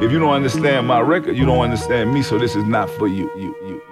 if you don't understand my record, you don't understand me. So this is not for you. You, you.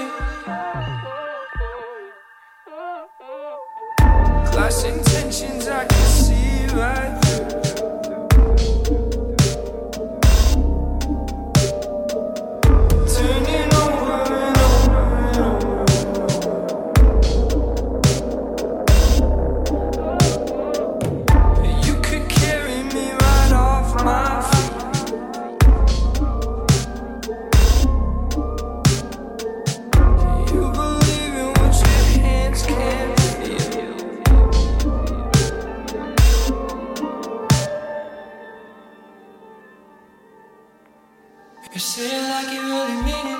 You say it like you really mean it.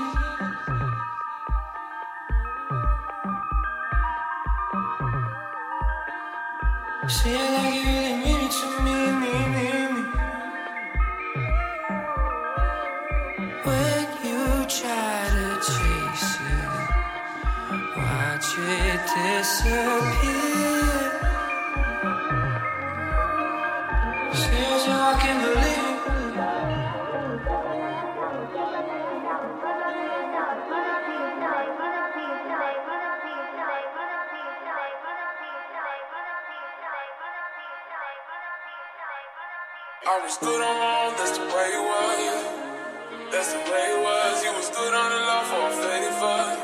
Say it like you really mean it to me, me, me, me. When you try to chase it, watch it disappear. I was good on my that's the way it was. That's the way it was. You was good on the love, for a faded fuck.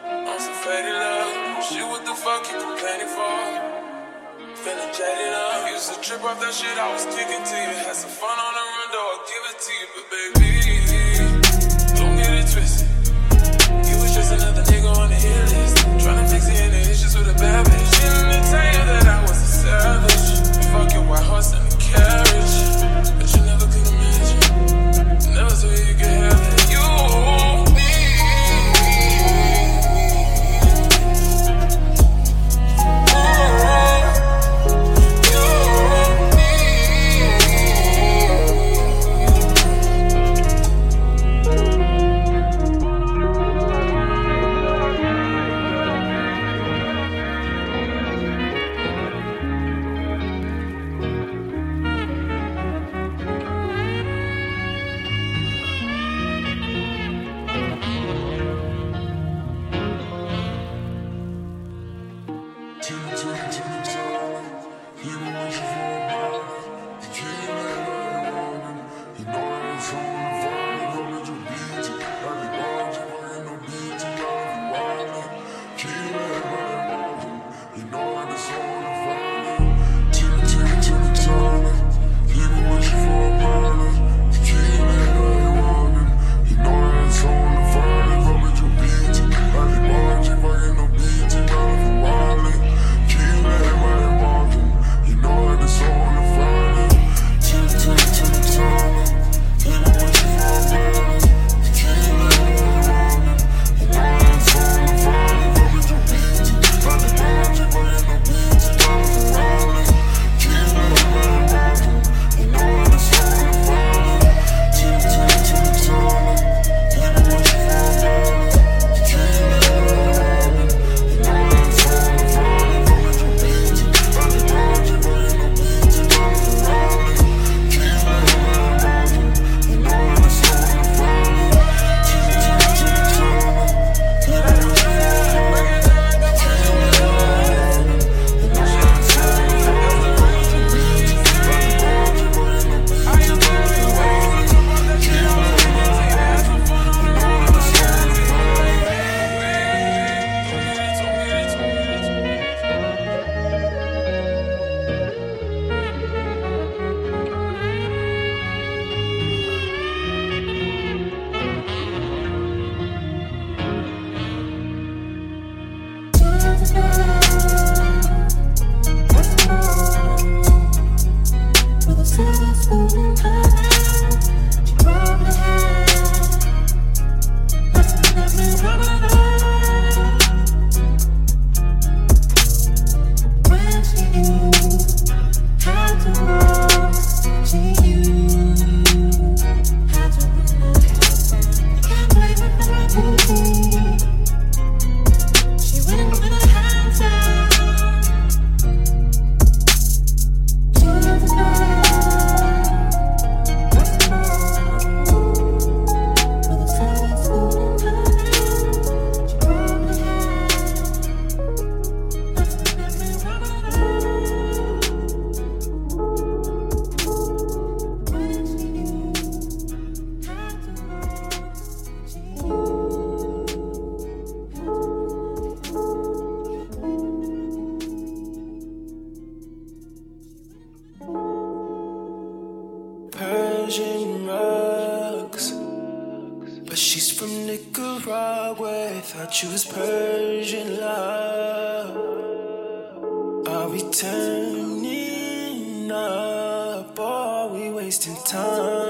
I'm some faded love. Shit, what the fuck you complaining for? Feeling jaded up. Used to trip off that shit I was kicking to you. Had some fun on the run, though, I'll give it to you, but baby. Christmas. Thought you was Persian love. Are we turning up? Or are we wasting time?